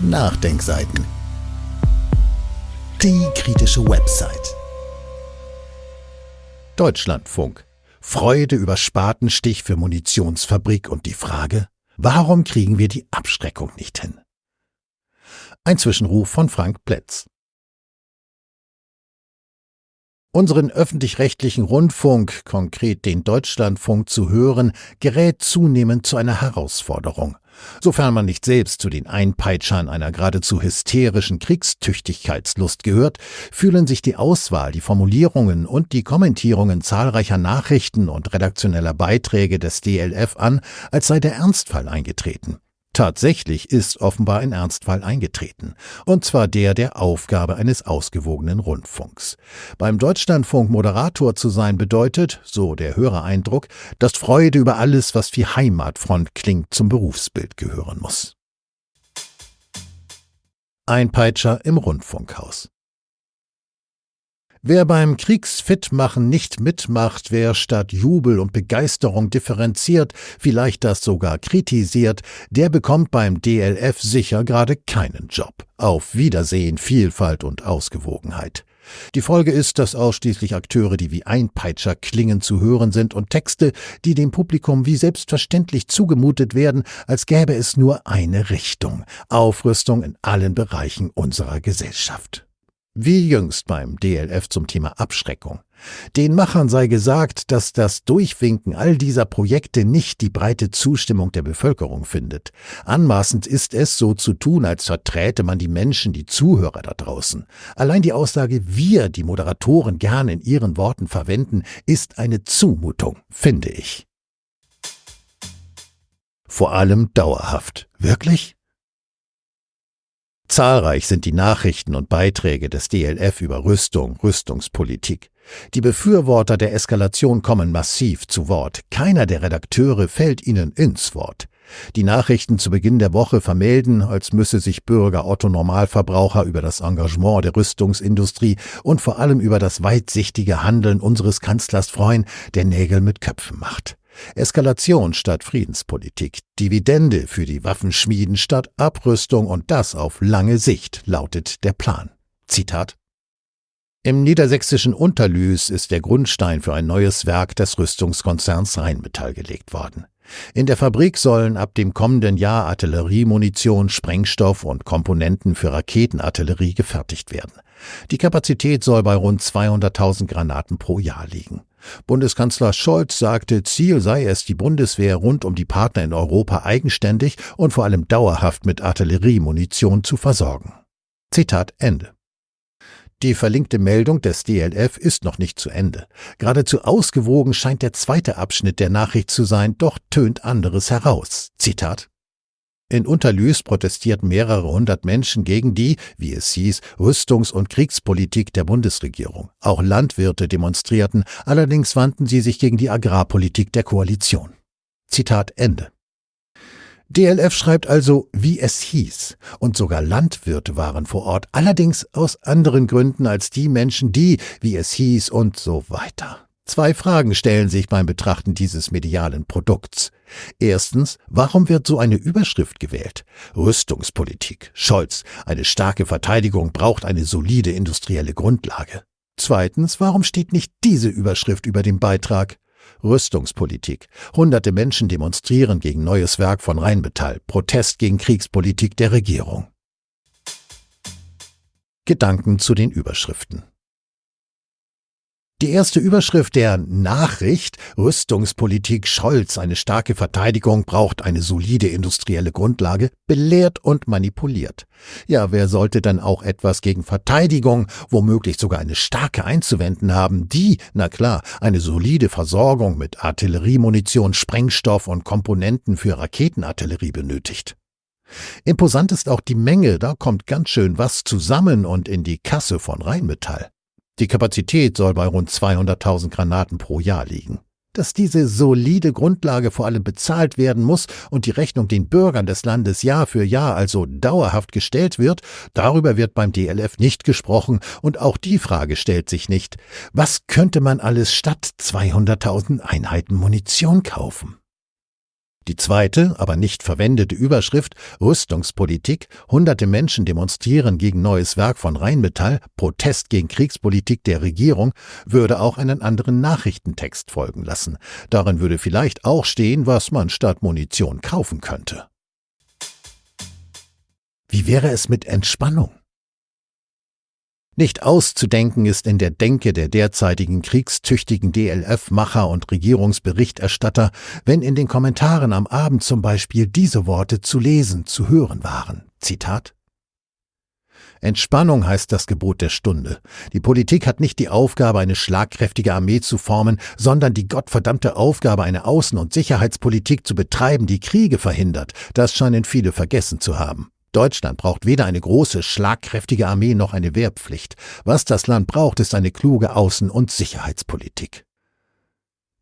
Nachdenkseiten. Die kritische Website. Deutschlandfunk. Freude über Spatenstich für Munitionsfabrik und die Frage, warum kriegen wir die Abschreckung nicht hin? Ein Zwischenruf von Frank Plätz. Unseren öffentlich-rechtlichen Rundfunk, konkret den Deutschlandfunk, zu hören, gerät zunehmend zu einer Herausforderung. Sofern man nicht selbst zu den Einpeitschern einer geradezu hysterischen Kriegstüchtigkeitslust gehört, fühlen sich die Auswahl, die Formulierungen und die Kommentierungen zahlreicher Nachrichten und redaktioneller Beiträge des DLF an, als sei der Ernstfall eingetreten. Tatsächlich ist offenbar ein Ernstfall eingetreten, und zwar der der Aufgabe eines ausgewogenen Rundfunks. Beim Deutschlandfunk Moderator zu sein bedeutet, so der Hörereindruck, dass Freude über alles, was wie Heimatfront klingt, zum Berufsbild gehören muss. Ein Peitscher im Rundfunkhaus. Wer beim Kriegsfitmachen nicht mitmacht, wer statt Jubel und Begeisterung differenziert, vielleicht das sogar kritisiert, der bekommt beim DLF sicher gerade keinen Job. Auf Wiedersehen, Vielfalt und Ausgewogenheit. Die Folge ist, dass ausschließlich Akteure, die wie Einpeitscher klingen, zu hören sind und Texte, die dem Publikum wie selbstverständlich zugemutet werden, als gäbe es nur eine Richtung. Aufrüstung in allen Bereichen unserer Gesellschaft. Wie jüngst beim DLF zum Thema Abschreckung. Den Machern sei gesagt, dass das Durchwinken all dieser Projekte nicht die breite Zustimmung der Bevölkerung findet. Anmaßend ist es, so zu tun, als verträte man die Menschen, die Zuhörer da draußen. Allein die Aussage, wir, die Moderatoren, gern in ihren Worten verwenden, ist eine Zumutung, finde ich. Vor allem dauerhaft. Wirklich? Zahlreich sind die Nachrichten und Beiträge des DLF über Rüstung, Rüstungspolitik. Die Befürworter der Eskalation kommen massiv zu Wort. Keiner der Redakteure fällt ihnen ins Wort. Die Nachrichten zu Beginn der Woche vermelden, als müsse sich Bürger Otto Normalverbraucher über das Engagement der Rüstungsindustrie und vor allem über das weitsichtige Handeln unseres Kanzlers freuen, der Nägel mit Köpfen macht. Eskalation statt Friedenspolitik, Dividende für die Waffenschmieden statt Abrüstung und das auf lange Sicht, lautet der Plan. Zitat im niedersächsischen Unterlüß ist der Grundstein für ein neues Werk des Rüstungskonzerns Rheinmetall gelegt worden. In der Fabrik sollen ab dem kommenden Jahr Artilleriemunition, Sprengstoff und Komponenten für Raketenartillerie gefertigt werden. Die Kapazität soll bei rund 200.000 Granaten pro Jahr liegen. Bundeskanzler Scholz sagte, Ziel sei es, die Bundeswehr rund um die Partner in Europa eigenständig und vor allem dauerhaft mit Artilleriemunition zu versorgen. Zitat Ende. Die verlinkte Meldung des DLF ist noch nicht zu Ende. Geradezu ausgewogen scheint der zweite Abschnitt der Nachricht zu sein, doch tönt anderes heraus. Zitat in Unterlüß protestierten mehrere hundert Menschen gegen die, wie es hieß, Rüstungs- und Kriegspolitik der Bundesregierung. Auch Landwirte demonstrierten, allerdings wandten sie sich gegen die Agrarpolitik der Koalition. Zitat Ende. DLF schreibt also, wie es hieß, und sogar Landwirte waren vor Ort, allerdings aus anderen Gründen als die Menschen, die, wie es hieß und so weiter. Zwei Fragen stellen sich beim Betrachten dieses medialen Produkts. Erstens, warum wird so eine Überschrift gewählt? Rüstungspolitik. Scholz. Eine starke Verteidigung braucht eine solide industrielle Grundlage. Zweitens, warum steht nicht diese Überschrift über dem Beitrag? Rüstungspolitik. Hunderte Menschen demonstrieren gegen neues Werk von Rheinmetall. Protest gegen Kriegspolitik der Regierung. Gedanken zu den Überschriften. Die erste Überschrift der Nachricht Rüstungspolitik Scholz, eine starke Verteidigung braucht eine solide industrielle Grundlage, belehrt und manipuliert. Ja, wer sollte dann auch etwas gegen Verteidigung, womöglich sogar eine starke einzuwenden haben, die, na klar, eine solide Versorgung mit Artilleriemunition, Sprengstoff und Komponenten für Raketenartillerie benötigt. Imposant ist auch die Menge, da kommt ganz schön was zusammen und in die Kasse von Rheinmetall. Die Kapazität soll bei rund 200.000 Granaten pro Jahr liegen. Dass diese solide Grundlage vor allem bezahlt werden muss und die Rechnung den Bürgern des Landes Jahr für Jahr also dauerhaft gestellt wird, darüber wird beim DLF nicht gesprochen und auch die Frage stellt sich nicht, was könnte man alles statt 200.000 Einheiten Munition kaufen? Die zweite, aber nicht verwendete Überschrift Rüstungspolitik, hunderte Menschen demonstrieren gegen neues Werk von Rheinmetall, Protest gegen Kriegspolitik der Regierung, würde auch einen anderen Nachrichtentext folgen lassen. Darin würde vielleicht auch stehen, was man statt Munition kaufen könnte. Wie wäre es mit Entspannung? Nicht auszudenken ist in der Denke der derzeitigen kriegstüchtigen DLF-Macher und Regierungsberichterstatter, wenn in den Kommentaren am Abend zum Beispiel diese Worte zu lesen, zu hören waren. Zitat Entspannung heißt das Gebot der Stunde. Die Politik hat nicht die Aufgabe, eine schlagkräftige Armee zu formen, sondern die gottverdammte Aufgabe, eine Außen- und Sicherheitspolitik zu betreiben, die Kriege verhindert. Das scheinen viele vergessen zu haben. Deutschland braucht weder eine große, schlagkräftige Armee noch eine Wehrpflicht. Was das Land braucht, ist eine kluge Außen- und Sicherheitspolitik.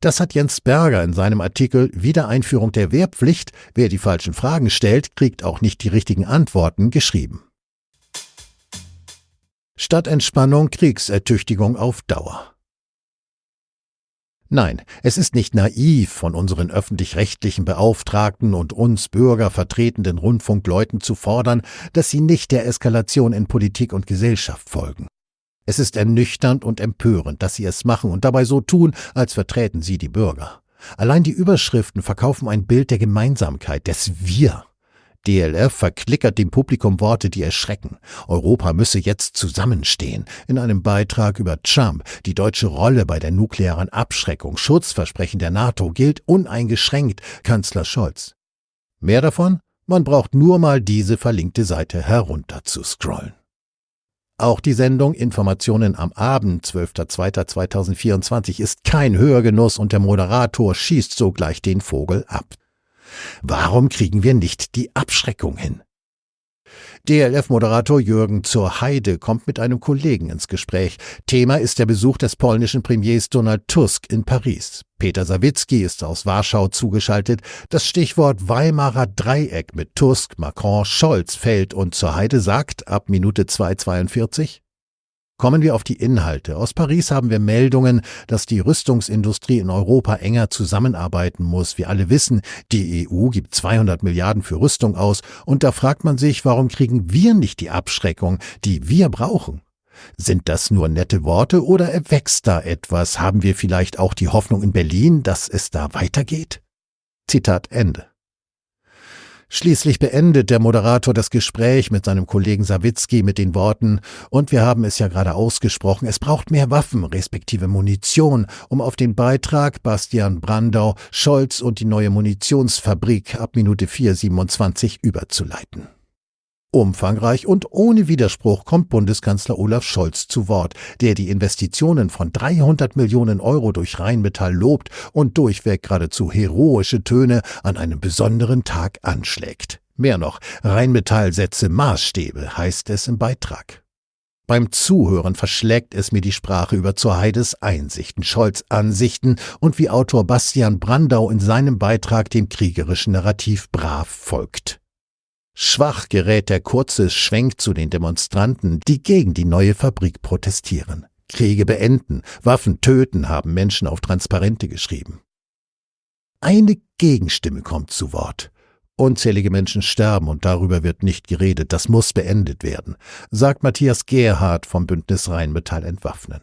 Das hat Jens Berger in seinem Artikel Wiedereinführung der Wehrpflicht, wer die falschen Fragen stellt, kriegt auch nicht die richtigen Antworten geschrieben. Statt Entspannung Kriegsertüchtigung auf Dauer. Nein, es ist nicht naiv von unseren öffentlich-rechtlichen Beauftragten und uns Bürger vertretenden Rundfunkleuten zu fordern, dass sie nicht der Eskalation in Politik und Gesellschaft folgen. Es ist ernüchternd und empörend, dass sie es machen und dabei so tun, als verträten sie die Bürger. Allein die Überschriften verkaufen ein Bild der Gemeinsamkeit, des Wir. DLF verklickert dem Publikum Worte, die erschrecken. Europa müsse jetzt zusammenstehen. In einem Beitrag über Trump, die deutsche Rolle bei der nuklearen Abschreckung, Schutzversprechen der NATO gilt uneingeschränkt, Kanzler Scholz. Mehr davon? Man braucht nur mal diese verlinkte Seite herunter zu scrollen. Auch die Sendung Informationen am Abend, 12.02.2024, ist kein Hörgenuss und der Moderator schießt sogleich den Vogel ab. Warum kriegen wir nicht die Abschreckung hin? DLF-Moderator Jürgen zur Heide kommt mit einem Kollegen ins Gespräch. Thema ist der Besuch des polnischen Premiers Donald Tusk in Paris. Peter Sawicki ist aus Warschau zugeschaltet. Das Stichwort Weimarer Dreieck mit Tusk, Macron, Scholz fällt und zur Heide sagt ab Minute 2,42 Kommen wir auf die Inhalte. Aus Paris haben wir Meldungen, dass die Rüstungsindustrie in Europa enger zusammenarbeiten muss. Wir alle wissen, die EU gibt 200 Milliarden für Rüstung aus und da fragt man sich, warum kriegen wir nicht die Abschreckung, die wir brauchen? Sind das nur nette Worte oder erwächst da etwas? Haben wir vielleicht auch die Hoffnung in Berlin, dass es da weitergeht? Zitat Ende. Schließlich beendet der Moderator das Gespräch mit seinem Kollegen Sawicki mit den Worten, und wir haben es ja gerade ausgesprochen, es braucht mehr Waffen, respektive Munition, um auf den Beitrag Bastian Brandau, Scholz und die neue Munitionsfabrik ab Minute 4,27 überzuleiten. Umfangreich und ohne Widerspruch kommt Bundeskanzler Olaf Scholz zu Wort, der die Investitionen von 300 Millionen Euro durch Rheinmetall lobt und durchweg geradezu heroische Töne an einem besonderen Tag anschlägt. Mehr noch, Rheinmetall setze Maßstäbe, heißt es im Beitrag. Beim Zuhören verschlägt es mir die Sprache über zur Heides Einsichten, Scholz Ansichten und wie Autor Bastian Brandau in seinem Beitrag dem kriegerischen Narrativ brav folgt. Schwach gerät der kurze Schwenk zu den Demonstranten, die gegen die neue Fabrik protestieren. Kriege beenden, Waffen töten, haben Menschen auf Transparente geschrieben. Eine Gegenstimme kommt zu Wort. Unzählige Menschen sterben und darüber wird nicht geredet. Das muss beendet werden, sagt Matthias Gerhardt vom Bündnis Rheinmetall entwaffnen.